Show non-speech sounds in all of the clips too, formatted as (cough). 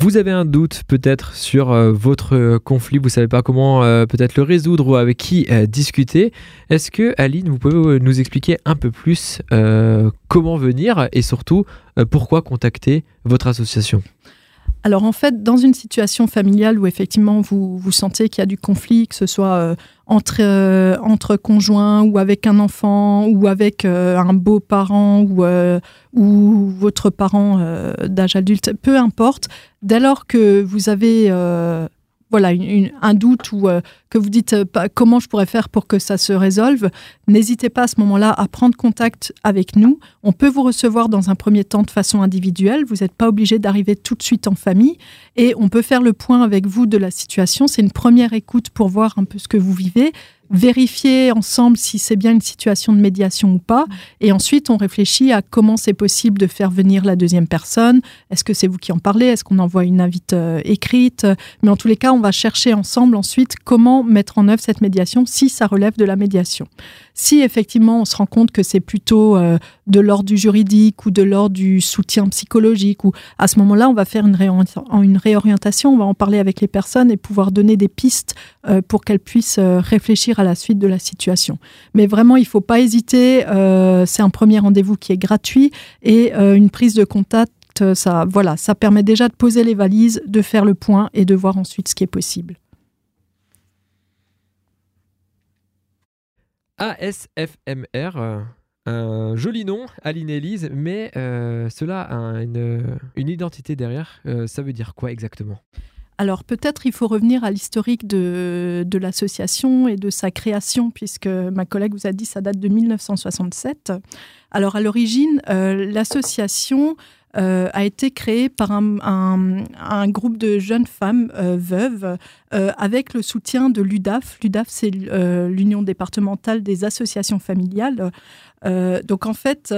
Vous avez un doute peut-être sur euh, votre conflit, vous savez pas comment euh, peut-être le résoudre ou avec qui euh, discuter. Est-ce que Aline, vous pouvez nous expliquer un peu plus comment venir et surtout pourquoi contacter votre association? Alors en fait, dans une situation familiale où effectivement vous, vous sentez qu'il y a du conflit, que ce soit entre, entre conjoints ou avec un enfant ou avec un beau-parent ou, ou votre parent d'âge adulte, peu importe, dès lors que vous avez voilà un doute ou euh, que vous dites euh, comment je pourrais faire pour que ça se résolve, n'hésitez pas à ce moment-là à prendre contact avec nous. On peut vous recevoir dans un premier temps de façon individuelle. Vous n'êtes pas obligé d'arriver tout de suite en famille et on peut faire le point avec vous de la situation. C'est une première écoute pour voir un peu ce que vous vivez vérifier ensemble si c'est bien une situation de médiation ou pas. Et ensuite, on réfléchit à comment c'est possible de faire venir la deuxième personne. Est-ce que c'est vous qui en parlez? Est-ce qu'on envoie une invite euh, écrite? Mais en tous les cas, on va chercher ensemble ensuite comment mettre en œuvre cette médiation si ça relève de la médiation. Si effectivement on se rend compte que c'est plutôt euh, de l'ordre du juridique ou de l'ordre du soutien psychologique, ou à ce moment-là, on va faire une, réorientation, on va en parler avec les personnes et pouvoir donner des pistes euh, pour qu'elles puissent réfléchir à la suite de la situation. Mais vraiment, il ne faut pas hésiter. c'est un premier rendez-vous qui est gratuit et une prise de contact ça, voilà, ça permet déjà de poser les valises, de faire le point et de voir ensuite ce qui est possible. ASFMR, euh, un joli nom, Aline Elise, mais euh, cela a une, identité derrière. Euh, ça veut dire quoi exactement? Alors peut-être il faut revenir à l'historique de, de l'association et de sa création, puisque ma collègue vous a dit ça date de 1967. Alors à l'origine, l'association euh, a été créé par un, groupe de jeunes femmes euh, veuves euh, avec le soutien de l'UDAF. L'UDAF, c'est l'Union départementale des associations familiales. donc en fait,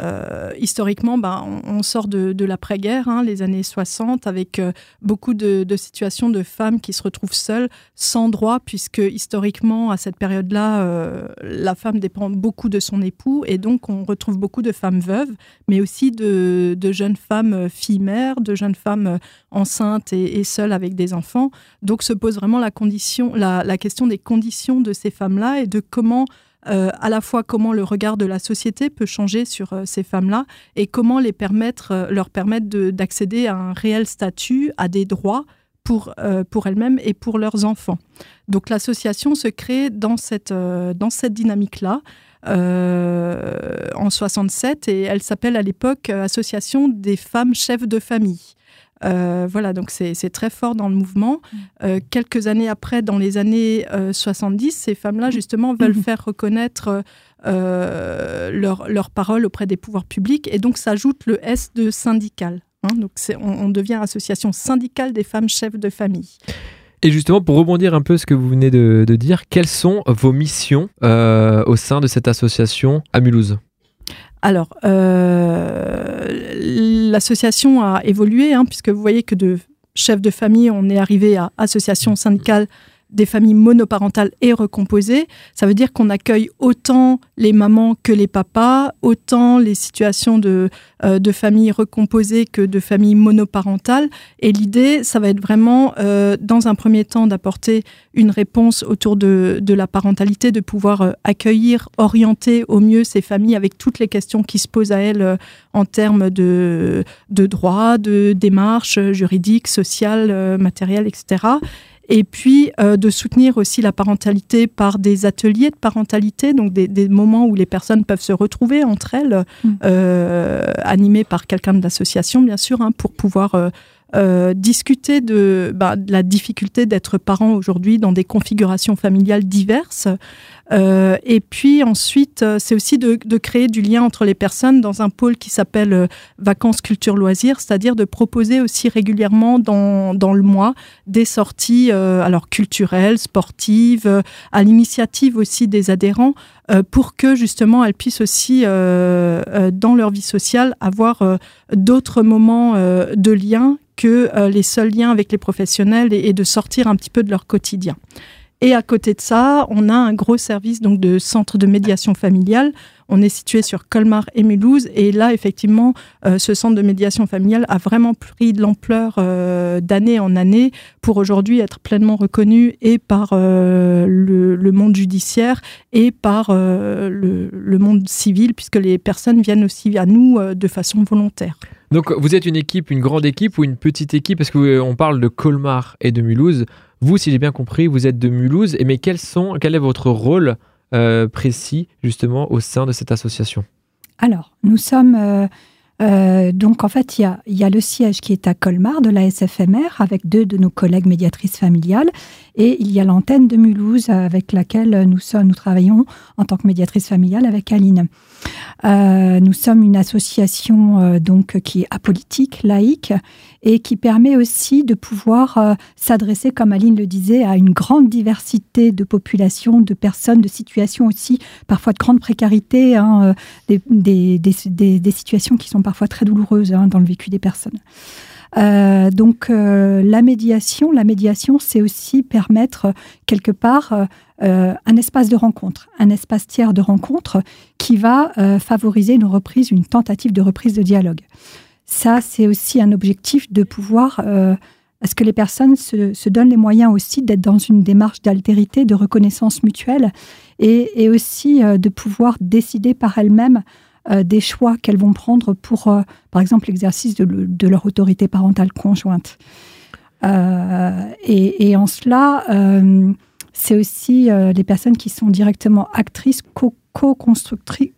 euh, historiquement, ben, on, sort de, l'après-guerre, hein, les années 60, avec euh, beaucoup de, situations de femmes qui se retrouvent seules, sans droit, puisque historiquement, à cette période-là, euh, la femme dépend beaucoup de son époux, et donc on retrouve beaucoup de femmes veuves, mais aussi de, jeunes femmes filles-mères, de jeunes femmes enceintes et, seules avec des enfants. Donc se pose vraiment la question des conditions de ces femmes-là et de comment euh, à la fois comment le regard de la société peut changer sur euh, ces femmes-là et comment les permettre, euh, leur permettre d'accéder à un réel statut, à des droits pour, pour elles-mêmes et pour leurs enfants. Donc l'association se crée dans cette, dans cette dynamique-là. en 67 et elle s'appelle à l'époque Association des femmes chefs de famille. Euh, voilà, donc c'est très fort dans le mouvement. Mm. Euh, quelques années après, dans les années 70, euh, ces femmes-là, justement, veulent mm. faire reconnaître leur paroles auprès des pouvoirs publics et donc s'ajoute le S de syndical. Hein. donc on, on, devient association syndicale des femmes chefs de famille. Et justement, pour rebondir un peu ce que vous venez de, dire, quelles sont vos missions au sein de cette association à Mulhouse? Alors, euh, l'association a évolué, hein, puisque vous voyez que de chef de famille, on est arrivé à association syndicale des familles monoparentales et recomposées. Ça veut dire qu'on accueille autant les mamans que les papas, autant les situations de, euh, de familles recomposées que de familles monoparentales. Et l'idée, ça va être vraiment, euh, dans un premier temps, d'apporter une réponse autour de, de, la parentalité, de pouvoir euh, accueillir, orienter au mieux ces familles avec toutes les questions qui se posent à elles en termes de, de droits, de démarches juridiques, sociales, matérielles, etc et puis euh, de soutenir aussi la parentalité par des ateliers de parentalité, donc des, moments où les personnes peuvent se retrouver entre elles, mmh. euh, animées par quelqu'un de l'association, bien sûr, hein, pour pouvoir euh, discuter de, bah, de, la difficulté d'être parent aujourd'hui dans des configurations familiales diverses. Euh, et puis ensuite, euh, c'est aussi de, créer du lien entre les personnes dans un pôle qui s'appelle euh, Vacances Culture Loisirs, c'est-à-dire de proposer aussi régulièrement dans, dans le mois des sorties alors culturelles, sportives, à l'initiative aussi des adhérents, pour que justement elles puissent aussi, dans leur vie sociale, avoir d'autres moments de lien que les seuls liens avec les professionnels et de sortir un petit peu de leur quotidien. Et à côté de ça, on a un gros service donc de centre de médiation familiale. On est situé sur Colmar et Mulhouse. Et là, effectivement, ce centre de médiation familiale a vraiment pris de l'ampleur d'année en année pour aujourd'hui être pleinement reconnu et par le, monde judiciaire et par le, le, monde civil, puisque les personnes viennent aussi à nous de façon volontaire. Donc vous êtes une équipe, une grande équipe ou une petite équipe? Parce qu'on parle de Colmar et de Mulhouse. Vous, si j'ai bien compris, vous êtes de Mulhouse. Mais quel est votre rôle euh, précis justement au sein de cette association? Alors, nous sommes euh, euh, donc en fait, il y, a, y, a, le siège qui est à Colmar de la SFMR avec deux de nos collègues médiatrices familiales et il y a l'antenne de Mulhouse avec laquelle nous, sommes, nous travaillons en tant que médiatrice familiale avec Aline. Euh, nous sommes une association euh, donc qui est apolitique, laïque et qui permet aussi de pouvoir euh, s'adresser, comme Aline le disait, à une grande diversité de populations, de personnes, de situations aussi, parfois de grande précarité, hein, des, des, situations qui sont parfois très douloureuses hein, dans le vécu des personnes. Euh, donc euh, la médiation, la médiation, c'est aussi permettre quelque part euh, un espace de rencontre, un espace tiers de rencontre qui va favoriser une reprise, une tentative de reprise de dialogue. Ça, c'est aussi un objectif de pouvoir à ce que les personnes se, donnent les moyens aussi d'être dans une démarche d'altérité, de reconnaissance mutuelle, et, et aussi de pouvoir décider par elles-mêmes euh, des choix qu'elles vont prendre pour, euh, par exemple, l'exercice de, leur autorité parentale conjointe. Euh, et, en cela, c'est aussi les personnes qui sont directement actrices, co-constructrices,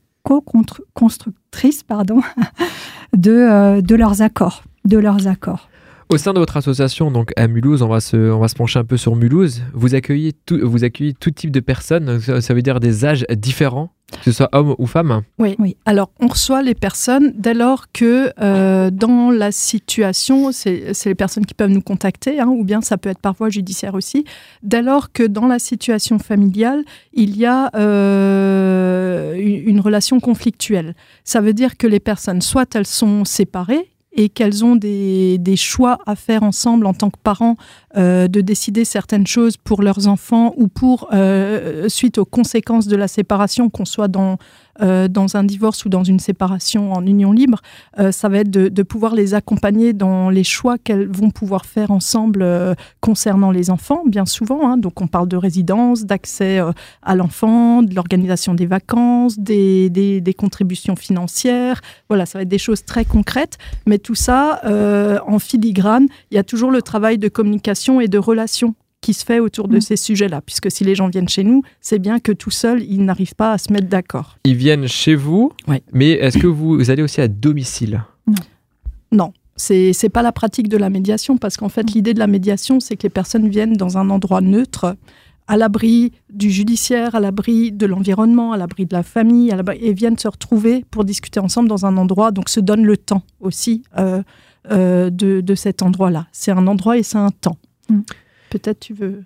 pardon, (laughs) de, de leurs accords, de leurs accords. Au sein de votre association, donc à Mulhouse, on va se, on va se pencher un peu sur Mulhouse. Vous accueillez tout, vous accueillez tout type de personnes, ça veut dire des âges différents que ce soit homme ou femme oui. oui. Alors, on reçoit les personnes dès lors que euh, dans la situation, c'est les personnes qui peuvent nous contacter, hein, ou bien ça peut être par voie judiciaire aussi, dès lors que dans la situation familiale, il y a euh, une relation conflictuelle. Ça veut dire que les personnes, soit elles sont séparées, et qu'elles ont des, des, choix à faire ensemble en tant que parents euh, de décider certaines choses pour leurs enfants ou pour, euh, suite aux conséquences de la séparation, qu'on soit dans euh, dans un divorce ou dans une séparation en union libre, euh, ça va être de, pouvoir les accompagner dans les choix qu'elles vont pouvoir faire ensemble euh, concernant les enfants, bien souvent. Hein. Donc on parle de résidence, d'accès à l'enfant, de l'organisation des vacances, des, des, des, contributions financières. Voilà, ça va être des choses très concrètes, mais tout ça, en filigrane, il y a toujours le travail de communication et de relation qui se fait autour de mm. ces sujets-là. Puisque si les gens viennent chez nous, c'est bien que tout seul, ils n'arrivent pas à se mettre d'accord. Ils viennent chez vous, mais est-ce que vous allez aussi à domicile? Non. Non. C'est, c'est pas la pratique de la médiation parce qu'en fait, mm. l'idée de la médiation, c'est que les personnes viennent dans un endroit neutre, à l'abri du judiciaire, à l'abri de l'environnement, à l'abri de la famille, et viennent se retrouver pour discuter ensemble dans un endroit, donc se donnent le temps aussi euh, euh, de, de, cet endroit-là. C'est un endroit et c'est un temps. Mm. Peut-être tu veux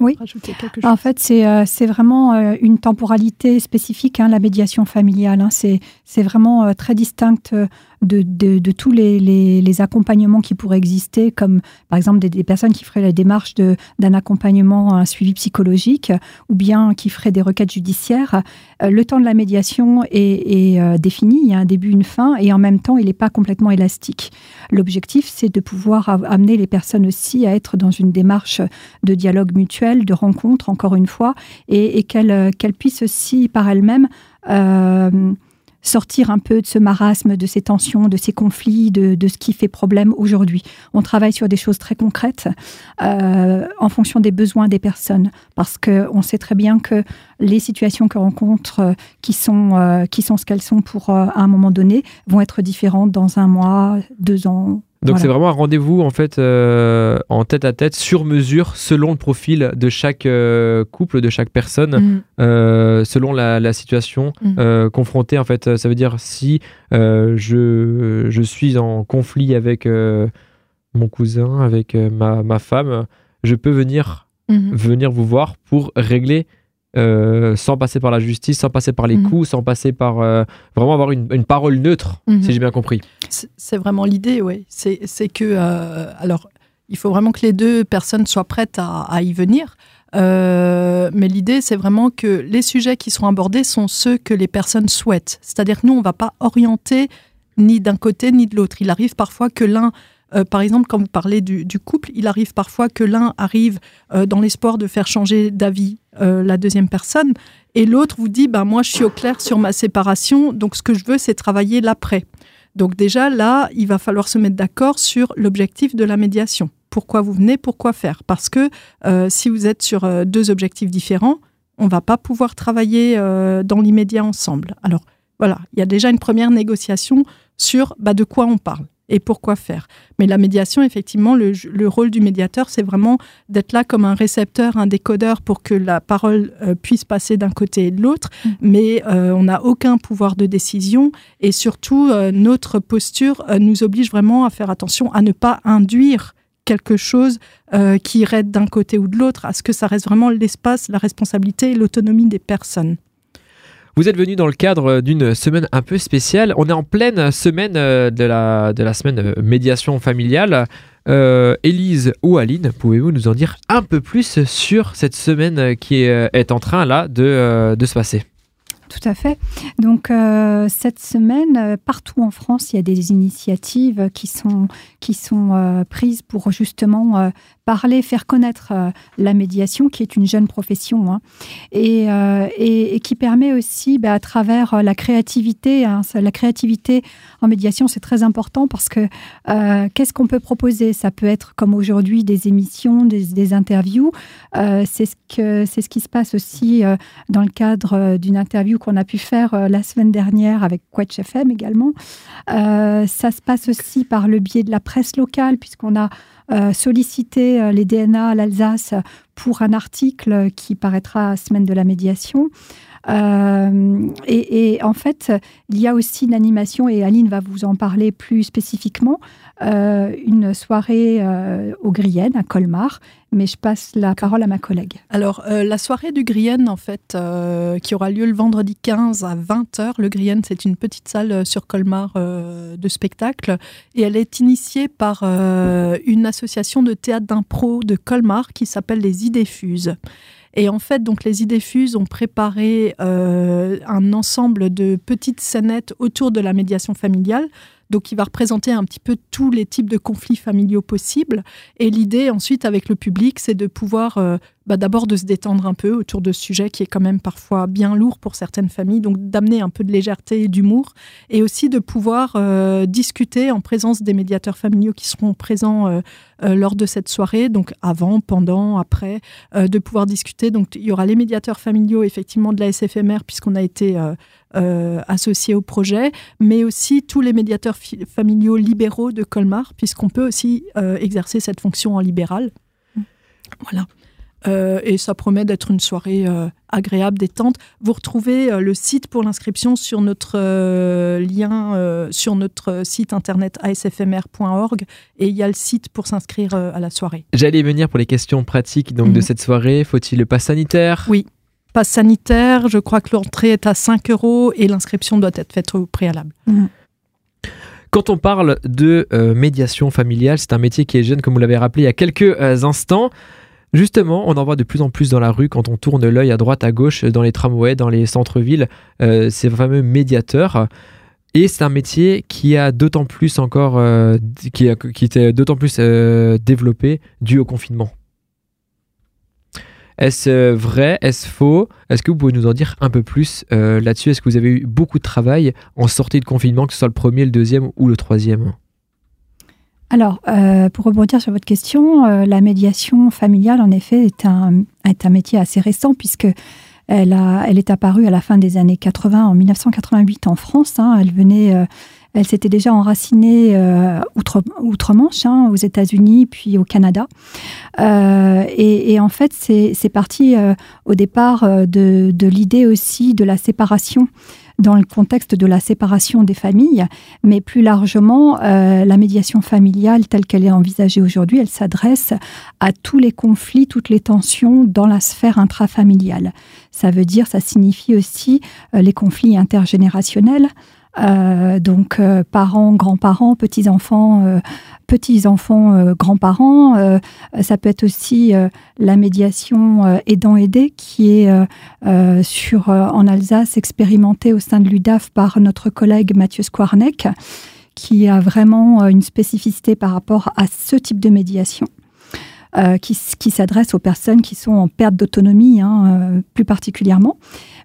oui. rajouter quelque chose. En fait, c'est euh, vraiment euh, une temporalité spécifique, hein, la médiation familiale. Hein. C'est vraiment euh, très distincte de, tous les, accompagnements qui pourraient exister, comme par exemple des, personnes qui feraient la démarche d'un accompagnement, un suivi psychologique, ou bien qui feraient des requêtes judiciaires. Euh, le temps de la médiation est, euh, défini, il y a un début, une fin, et en même temps, il n'est pas complètement élastique. L'objectif, c'est de pouvoir amener les personnes aussi à être dans une démarche de dialogue mutuel, de rencontre, encore une fois, et, qu'elles puissent aussi par elles-mêmes euh, sortir un peu de ce marasme, de ces tensions, de ces conflits, de, ce qui fait problème aujourd'hui. On travaille sur des choses très concrètes euh, en fonction des besoins des personnes, parce qu'on sait très bien que les situations qu'on rencontre, euh, qui sont, euh, qui sont ce qu'elles sont pour un moment donné, vont être différentes dans un mois, deux ans, donc c'est vraiment un rendez-vous en fait euh, en tête à tête sur mesure selon le profil de chaque euh, couple, de chaque personne, mm. euh, selon la, situation mm. confrontée en fait. Ça veut dire si je, je, suis en conflit avec mon cousin, avec ma, ma, femme, je peux venir, mm-hmm. venir vous voir pour régler euh, sans passer par la justice, sans passer par les mhm. coups, sans passer par euh, vraiment avoir une, parole neutre, mhm. si j'ai bien compris. C'est vraiment l'idée, oui. C'est que, euh, alors, Il faut vraiment que les deux personnes soient prêtes à, y venir. Euh, mais l'idée, c'est vraiment que les sujets qui seront abordés sont ceux que les personnes souhaitent. C'est-à-dire que nous, on ne va pas orienter ni d'un côté ni de l'autre. Il arrive parfois que l'un euh, par exemple, quand vous parlez du, couple, il arrive parfois que l'un arrive euh, dans l'espoir de faire changer d'avis la deuxième personne, et l'autre vous dit, ben, moi je suis au clair sur ma séparation, donc ce que je veux, c'est travailler l'après. Donc déjà, là, il va falloir se mettre d'accord sur l'objectif de la médiation. Pourquoi vous venez, pourquoi faire? Parce que euh, si vous êtes sur euh, deux objectifs différents, on va pas pouvoir travailler euh, dans l'immédiat ensemble. Alors voilà, il y a déjà une première négociation sur bah, de quoi on parle et pourquoi faire. Mais la médiation, effectivement, le, rôle du médiateur, c'est vraiment d'être là comme un récepteur, un décodeur pour que la parole euh, puisse passer d'un côté et de l'autre, mm. mais euh, on n'a aucun pouvoir de décision et surtout, euh, notre posture nous oblige vraiment à faire attention à ne pas induire quelque chose qui irait d'un côté ou de l'autre, à ce que ça reste vraiment l'espace, la responsabilité et l'autonomie des personnes. Vous êtes venu dans le cadre d'une semaine un peu spéciale. On est en pleine semaine euh, de la, de semaine euh, médiation familiale. Euh, Élise ou Aline, pouvez-vous nous en dire un peu plus sur cette semaine qui est, en train là de se passer? Tout à fait. Donc cette semaine, partout en France, il y a des initiatives qui sont, qui sont prises pour justement parler, faire connaître euh, la médiation, qui est une jeune profession, hein, euh, et, et, qui permet aussi, bah, à travers euh, la créativité, hein, la créativité en médiation, c'est très important parce que qu'est-ce qu'on peut proposer? Ça peut être comme aujourd'hui des émissions, des, interviews. c'est ce c'est ce qui se passe aussi dans le cadre d'une interview qu'on a pu faire la semaine dernière avec Quetch FM également. ça se passe aussi par le biais de la presse locale, puisqu'on a euh, solliciter euh, les DNA à l'Alsace pour un article qui paraîtra à Semaine de la médiation. Euh, et, en fait, il y a aussi une animation, et Aline va vous en parler plus spécifiquement, euh, une soirée euh, au Grienne, à Colmar. Mais je passe la parole à ma collègue. Alors, la soirée du Grienne, en fait, qui aura lieu le vendredi 15 à 20h. Le Grienne, c'est une petite salle sur Colmar de spectacle. Et elle est initiée par une association de théâtre d'impro de Colmar qui s'appelle les Idées Fuses. Et en fait, donc les idées fuses ont préparé euh, un ensemble de petites scénettes autour de la médiation familiale donc qui va représenter un petit peu tous les types de conflits familiaux possibles. Et l'idée ensuite avec le public, c'est de pouvoir euh, bah, d'abord de se détendre un peu autour de ce sujet qui est quand même parfois bien lourd pour certaines familles, donc d'amener un peu de légèreté et d'humour, et aussi de pouvoir euh, discuter en présence des médiateurs familiaux qui seront présents euh, lors de cette soirée, donc avant, pendant, après, de pouvoir discuter. Donc il y aura les médiateurs familiaux effectivement de la SFMR puisqu'on a été euh, associés au projet, mais aussi tous les médiateurs familiaux libéraux de Colmar, puisqu'on peut aussi euh, exercer cette fonction en libéral. Voilà. Euh, et ça promet d'être une soirée agréable, détente. Vous retrouvez le site pour l'inscription sur notre lien, sur notre site internet asfmr.org et il y a le site pour s'inscrire à la soirée. J'allais venir pour les questions pratiques donc, de mhm. cette soirée. Faut-il le pass sanitaire? Oui passe sanitaire, je crois que l'entrée est à 5 euros et l'inscription doit être faite au préalable. Mm. Quand on parle de euh, médiation familiale, c'est un métier qui est jeune, comme vous l'avez rappelé il y a quelques euh, instants. Justement, on en voit de plus en plus dans la rue quand on tourne l'œil à droite, à gauche, dans les tramways, dans les centres-villes, euh, ces fameux médiateurs. Et c'est un métier qui a d'autant plus encore, qui, a, qui était d'autant plus développé dû au confinement. Est-ce euh, vrai? Est-ce faux? Est-ce que vous pouvez nous en dire un peu plus euh, là-dessus? Est-ce que vous avez eu beaucoup de travail en sortie de confinement, que ce soit le premier, le deuxième ou le troisième? Alors, euh, pour rebondir sur votre question, la médiation familiale, en effet, est un, est un métier assez récent puisque elle, a, elle est apparue à la fin des années 80, en 1988 en France. Hein. elle venait elle s'était déjà enracinée euh, outre-Manche, hein, aux États-Unis, puis au Canada. Euh, et, en fait, c'est parti euh, au départ de, l'idée aussi de la séparation dans le contexte de la séparation des familles, mais plus largement, la médiation familiale telle qu'elle est envisagée aujourd'hui, elle s'adresse à tous les conflits, toutes les tensions dans la sphère intrafamiliale. Ça veut dire, ça signifie aussi les conflits intergénérationnels, donc parents, grands-parents, petits-enfants, petits-enfants, grands-parents. ça peut être aussi la médiation aidant-aidé qui est sur, en Alsace expérimentée au sein de l'UDAF par notre collègue Mathieu Squarneck qui a vraiment une spécificité par rapport à ce type de médiation. Euh, qui, s'adresse aux personnes qui sont en perte d'autonomie, hein, euh, plus particulièrement.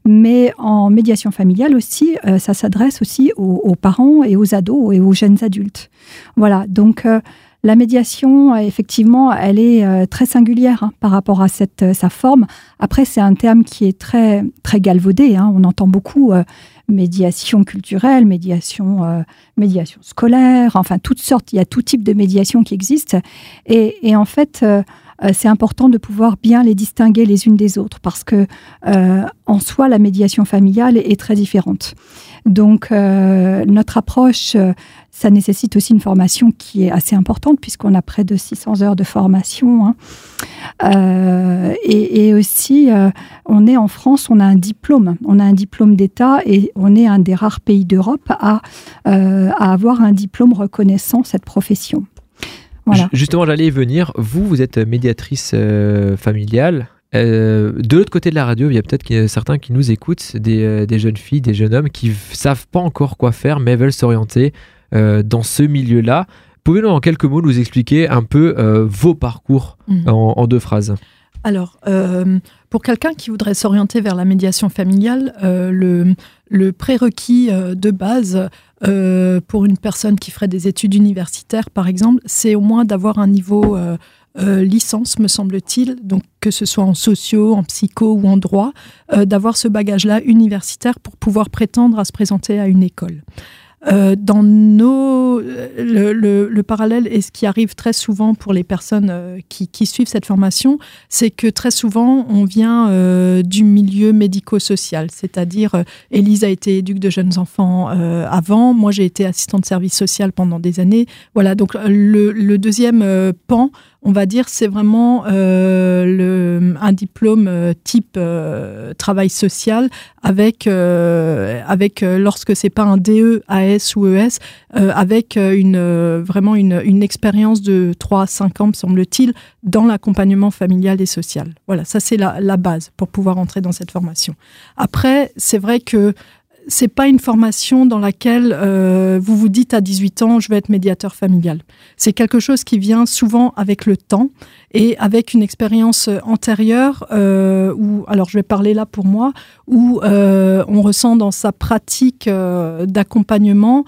Mais en médiation familiale aussi, euh, ça s'adresse aussi aux, parents et aux ados et aux jeunes adultes. Voilà, donc la médiation, effectivement, elle est très singulière hein, par rapport à cette, sa forme. Après, c'est un terme qui est très, très galvaudé. Hein. On entend beaucoup médiation culturelle, médiation, euh, médiation scolaire, enfin toutes sortes, il y a tout type de médiation qui existe. Et, en fait, euh, c'est important de pouvoir bien les distinguer les unes des autres parce que en soi, la médiation familiale est très différente. Donc, notre approche ça nécessite aussi une formation qui est assez importante puisqu'on a près de 600 heures de formation. Hein. Euh, et, aussi, euh, on est en France, on a un diplôme, on a un diplôme d'État et on est un des rares pays d'Europe à, euh, à avoir un diplôme reconnaissant cette profession. Voilà. Justement, j'allais y venir. Vous, vous êtes médiatrice familiale. de l'autre côté de la radio, il y a peut-être certains qui nous écoutent, des, des, jeunes filles, des jeunes hommes qui savent pas encore quoi faire, mais veulent s'orienter euh, dans ce milieu-là. Pouvez-vous en quelques mots nous expliquer un peu euh, vos parcours mhm. en, deux phrases? Alors, euh, pour quelqu'un qui voudrait s'orienter vers la médiation familiale, le, le, prérequis de base pour une personne qui ferait des études universitaires, par exemple, c'est au moins d'avoir un niveau licence, me semble-t-il, donc que ce soit en socio, en psycho ou en droit, d'avoir ce bagage-là universitaire pour pouvoir prétendre à se présenter à une école. Euh, dans nos, le, le, parallèle et ce qui arrive très souvent pour les personnes euh, qui, qui, suivent cette formation, c'est que très souvent on vient euh, du milieu médico-social, c'est-à-dire Élise a été éduque de jeunes enfants avant, moi j'ai été assistante de service social pendant des années. Voilà, donc le, le deuxième pan on va dire, c'est vraiment euh, un diplôme euh, type euh, travail social avec, avec lorsque c'est pas un DE, AS ou ES, avec une, vraiment une, une expérience de 3 à 5 ans, me semble-t-il, dans l'accompagnement familial et social. Voilà, ça c'est la, la base pour pouvoir entrer dans cette formation. Après, c'est vrai que c'est pas une formation dans laquelle euh, vous vous dites à 18 ans, je vais être médiateur familial. C'est quelque chose qui vient souvent avec le temps et avec une expérience antérieure euh, où, alors je vais parler là pour moi, où euh, on ressent dans sa pratique d'accompagnement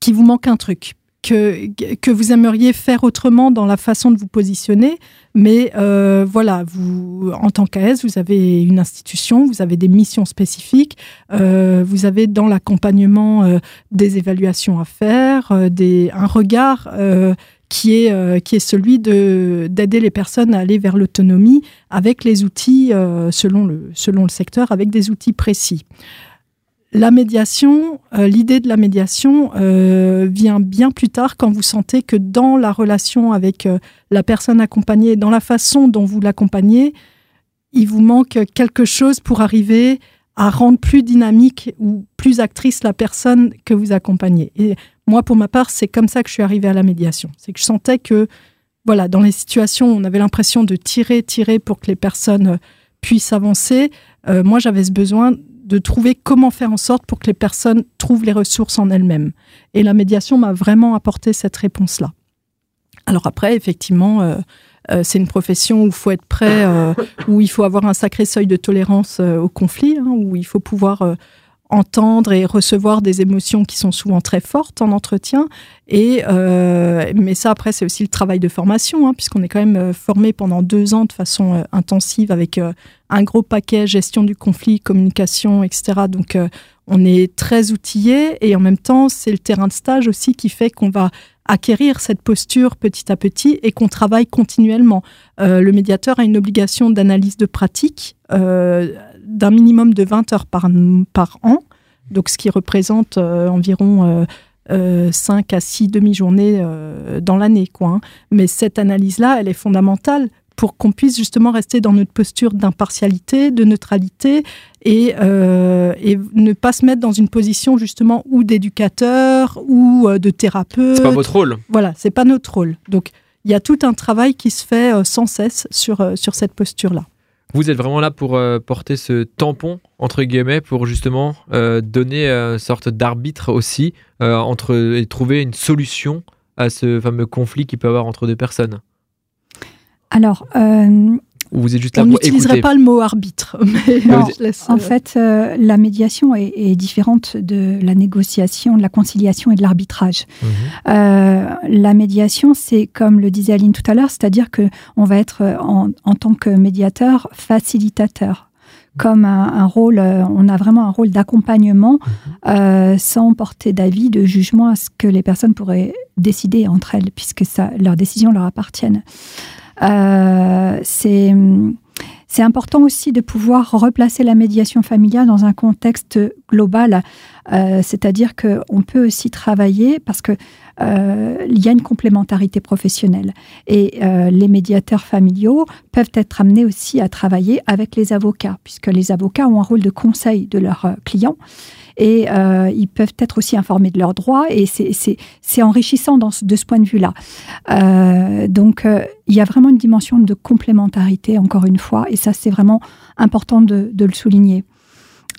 qu'il vous manque un truc que, que vous aimeriez faire autrement dans la façon de vous positionner. Mais euh, voilà, vous, en tant qu'AS, vous avez une institution, vous avez des missions spécifiques, euh, vous avez dans l'accompagnement euh, des évaluations à faire, des, un regard qui est, qui est celui d'aider les personnes à aller vers l'autonomie avec les outils, selon, le, selon le secteur, avec des outils précis. La médiation, euh, l'idée de la médiation euh, vient bien plus tard quand vous sentez que dans la relation avec euh, la personne accompagnée, dans la façon dont vous l'accompagnez, il vous manque quelque chose pour arriver à rendre plus dynamique ou plus actrice la personne que vous accompagnez. Et moi, pour ma part, c'est comme ça que je suis arrivée à la médiation. C'est que je sentais que, voilà, dans les situations où on avait l'impression de tirer, tirer pour que les personnes puissent avancer, moi, j'avais ce besoin de trouver comment faire en sorte pour que les personnes trouvent les ressources en elles-mêmes. Et la médiation m'a vraiment apporté cette réponse-là. Alors après, effectivement, euh, euh, c'est une profession où il faut être prêt, euh, où il faut avoir un sacré seuil de tolérance au conflit, hein, où il faut pouvoir entendre et recevoir des émotions qui sont souvent très fortes en entretien. Et mais ça après c'est aussi le travail de formation, hein, puisqu'on est quand même formé pendant deux ans de façon intensive avec un gros paquet gestion du conflit, communication, etc. Donc euh, on est très outillé et en même temps c'est le terrain de stage aussi qui fait qu'on va acquérir cette posture petit à petit et qu'on travaille continuellement. Euh, le médiateur a une obligation d'analyse de pratique euh, d'un minimum de 20 heures par, par an, donc ce qui représente environ 5 à 6 demi-journées dans l'année. Quoi, hein. Mais cette analyse-là, elle est fondamentale pour qu'on puisse justement rester dans notre posture d'impartialité, de neutralité et, euh, et, ne pas se mettre dans une position justement ou d'éducateur ou euh, de thérapeute. C'est pas votre rôle. Voilà, c'est pas notre rôle. Donc il y a tout un travail qui se fait euh, sans cesse sur, euh, sur cette posture-là. Vous êtes vraiment là pour euh, porter ce tampon, entre guillemets, pour justement euh, donner une sorte d'arbitre aussi euh, entre, et trouver une solution à ce fameux conflit qu'il peut y avoir entre deux personnes? Alors, euh, Ou vous êtes juste là On n'utiliserait pas le mot arbitre. (laughs) Mais Non, je laisse, En euh, fait, euh, la médiation est, est différente de la négociation, de la conciliation et de l'arbitrage. Mhm. Euh, la médiation, c'est comme le disait Aline tout à l'heure, c'est-à-dire que on va être en, en tant que médiateur facilitateur, comme un, un rôle, euh, on a vraiment un rôle d'accompagnement euh, sans porter d'avis, de jugement à ce que les personnes pourraient décider entre elles, puisque ça, leurs décisions leur appartiennent. Euh, c'est c'est important aussi de pouvoir replacer la médiation familiale dans un contexte global, euh, c'est-à-dire qu'on peut aussi travailler parce que euh, il y a une complémentarité professionnelle et euh, les médiateurs familiaux peuvent être amenés aussi à travailler avec les avocats, puisque les avocats ont un rôle de conseil de leurs euh, clients et euh, ils peuvent être aussi informés de leurs droits et c'est- enrichissant dans ce- de ce point de vue-là. Euh, donc euh, il y a vraiment une dimension de complémentarité, encore une fois, et ça c'est vraiment important de, de le souligner.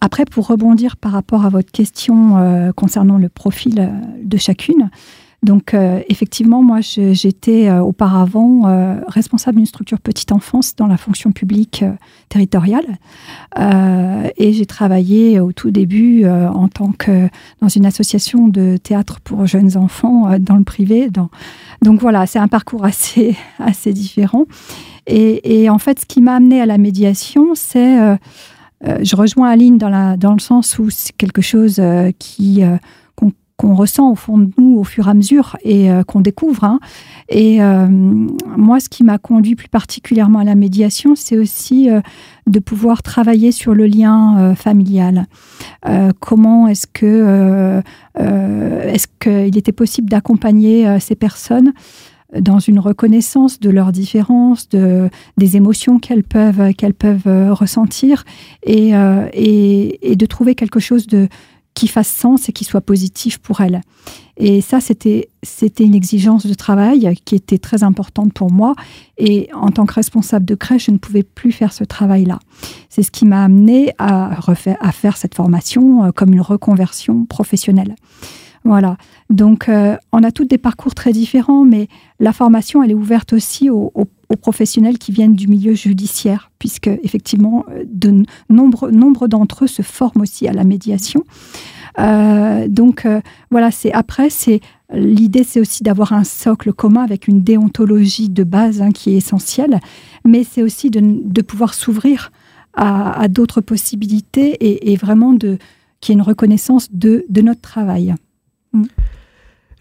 Après, pour rebondir par rapport à votre question euh, concernant le profil euh, de chacune, donc euh, effectivement, moi j'étais auparavant responsable d'une structure petite enfance dans la fonction publique territoriale et j'ai travaillé au tout début en tant que dans une association de théâtre pour jeunes enfants dans le privé. Donc voilà, c'est un parcours assez, (laughs) assez différent. Et, et en fait, ce qui m'a amené à la médiation, c'est euh, je rejoins Aline dans, le sens où c'est quelque chose euh, euh, qu'on ressent au fond de nous au fur et à mesure et qu'on découvre. hein. Et moi, ce qui m'a conduit plus particulièrement à la médiation, c'est aussi de pouvoir travailler sur le lien familial. Comment est-ce que est-ce qu'il était possible d'accompagner ces personnes dans une reconnaissance de leurs différences, de, des émotions qu'elles peuvent, qu'elles peuvent euh, ressentir et, euh, et, et de trouver quelque chose de, qui fasse sens et qui soit positif pour elles. Et ça, c'était, une exigence de travail qui était très importante pour moi. Et en tant que responsable de crèche, je ne pouvais plus faire ce travail-là. C'est ce qui m'a amené à, à faire cette formation euh, comme une reconversion professionnelle. Voilà. Donc, euh, on a tous des parcours très différents, mais la formation, elle est ouverte aussi aux, professionnels qui viennent du milieu judiciaire, puisque effectivement, euh, de nombre, d'entre eux se forment aussi à la médiation. Euh, donc, voilà. C'est après, c'est l'idée, c'est aussi d'avoir un socle commun avec une déontologie de base hein, qui est essentielle, mais c'est aussi de, pouvoir s'ouvrir à, d'autres possibilités et, vraiment de qu'il y ait une reconnaissance de notre travail.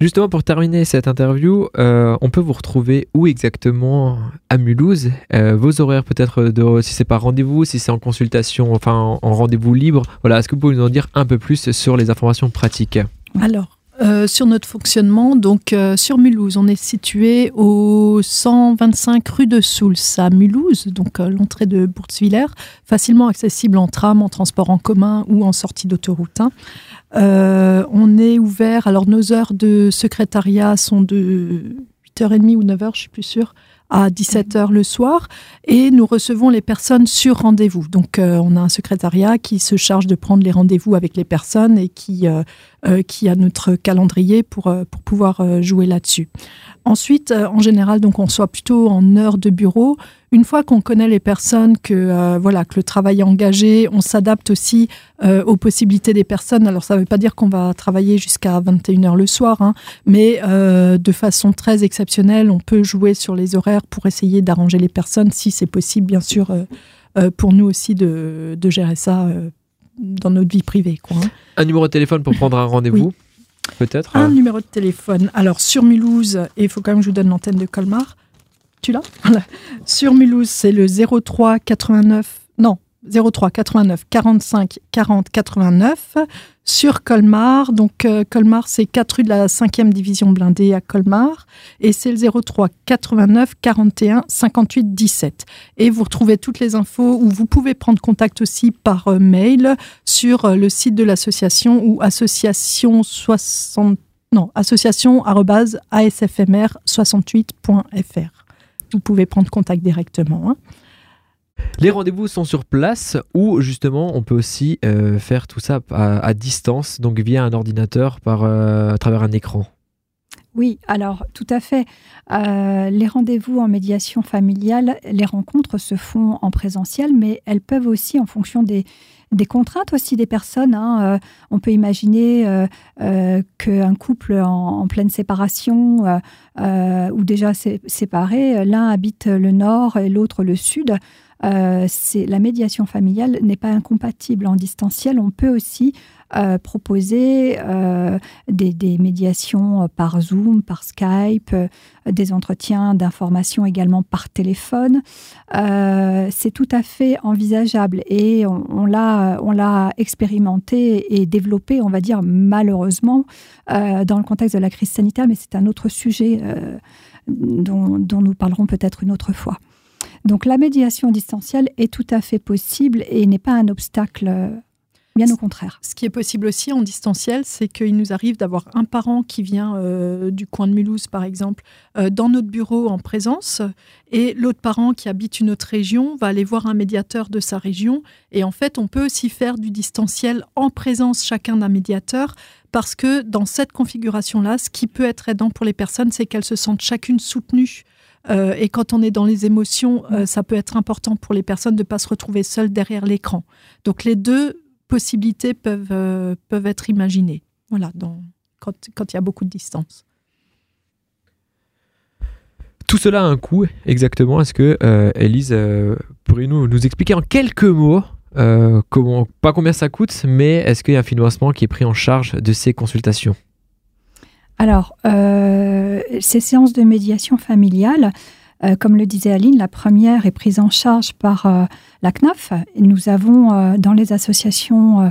Justement, pour terminer cette interview, euh, on peut vous retrouver où exactement à Mulhouse? Euh, Vos horaires peut-être, de, si c'est par rendez-vous, si c'est en consultation, enfin en, en rendez-vous libre. Voilà, est-ce que vous pouvez nous en dire un peu plus sur les informations pratiques? Alors, euh, sur notre fonctionnement, donc euh, sur Mulhouse, on est situé au 125 rue de Souls à Mulhouse, donc euh, l'entrée de Bourtzwiller, facilement accessible en tram, en transport en commun ou en sortie d'autoroute. hein. On est ouvert, alors nos heures de secrétariat sont de 8h30 ou 9h, je suis plus sûre, à 17h le soir et nous recevons les personnes sur rendez-vous. Donc euh, on a un secrétariat qui se charge de prendre les rendez-vous avec les personnes et qui, euh, euh, qui a notre calendrier pour, pour pouvoir jouer là-dessus. Ensuite, euh, en général, donc on soit plutôt en heure de bureau. Une fois qu'on connaît les personnes, que euh, voilà, que le travail est engagé, on s'adapte aussi euh, aux possibilités des personnes. Alors ça ne veut pas dire qu'on va travailler jusqu'à 21h le soir, hein, mais euh, de façon très exceptionnelle, on peut jouer sur les horaires pour essayer d'arranger les personnes, si c'est possible, bien sûr, pour nous aussi de, de gérer ça dans notre vie privée. Quoi, hein. Un numéro de téléphone pour prendre un rendez-vous Peut-être Un numéro de téléphone. Alors, sur Mulhouse, et il faut quand même que je vous donne l'antenne de Colmar. Tu l'as? Voilà. Sur Mulhouse, c'est le 03 89. Non, 03 89 45 40 89 sur Colmar. Donc euh, Colmar, c'est 4 rue de la 5e division blindée à Colmar et c'est le 03 89 41 58 17. Et vous retrouvez toutes les infos ou vous pouvez prendre contact aussi par euh, mail sur euh, le site de l'association ou association 60 non, association asfmr68.fr. Vous pouvez prendre contact directement. Hein. Les rendez-vous sont sur place ou justement on peut aussi euh, faire tout ça à, distance, donc via un ordinateur par, euh, à travers un écran. Oui, alors tout à fait. Euh, les rendez-vous en médiation familiale, les rencontres se font en présentiel, mais elles peuvent aussi, en fonction des, des contraintes aussi des personnes. Hein, on peut imaginer qu'un couple en, pleine séparation ou déjà séparé, l'un habite le nord et l'autre le sud. Euh, la médiation familiale n'est pas incompatible en distanciel. On peut aussi euh, proposer euh, des, médiations par Zoom, par Skype, des entretiens d'information également par téléphone. c'est tout à fait envisageable et on, l'a expérimenté et développé, on va dire malheureusement, dans le contexte de la crise sanitaire, mais c'est un autre sujet dont nous parlerons peut-être une autre fois. Donc la médiation distancielle est tout à fait possible et n'est pas un obstacle, euh, bien au contraire. Ce qui est possible aussi en distanciel, c'est qu'il nous arrive d'avoir un parent qui vient euh, du coin de Mulhouse, par exemple, euh, dans notre bureau en présence, et l'autre parent qui habite une autre région va aller voir un médiateur de sa région. Et en fait, on peut aussi faire du distanciel en présence chacun d'un médiateur parce que dans cette configuration-là, ce qui peut être aidant pour les personnes, c'est qu'elles se sentent chacune soutenues euh, et quand on est dans les émotions, euh, ça peut être important pour les personnes de ne pas se retrouver seules derrière l'écran. Donc les deux possibilités peuvent, euh, peuvent être imaginées voilà, quand, quand il y a beaucoup de distance. Tout cela a un coût, exactement. Est-ce que, Elise, pourriez-nous nous expliquer en quelques mots, comment, pas combien ça coûte, mais est-ce qu'il y a un financement qui est pris en charge de ces consultations? Alors, euh, ces séances de médiation familiale, euh, comme le disait Aline, la première est prise en charge par euh, la CNAF. Nous avons, dans les associations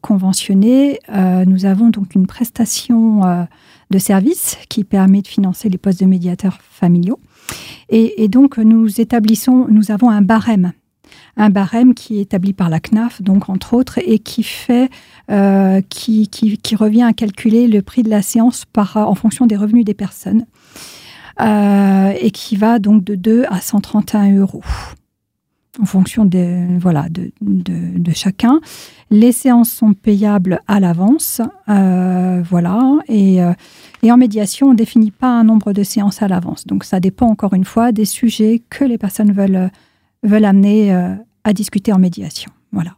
conventionnées, nous avons donc une prestation de service qui permet de financer les postes de médiateurs familiaux. et donc, nous établissons, nous avons un barème un barème qui est établi par la CNAF, donc entre autres, et qui fait, euh, qui, revient à calculer le prix de la séance en fonction des revenus des personnes, euh, et qui va donc de 2 à 131 euros en fonction de, voilà, de, chacun. Les séances sont payables à l'avance, euh, voilà, et, et, en médiation, on ne définit pas un nombre de séances à l'avance. Donc ça dépend encore une fois des sujets que les personnes veulent veulent amener euh, à discuter en médiation. Voilà.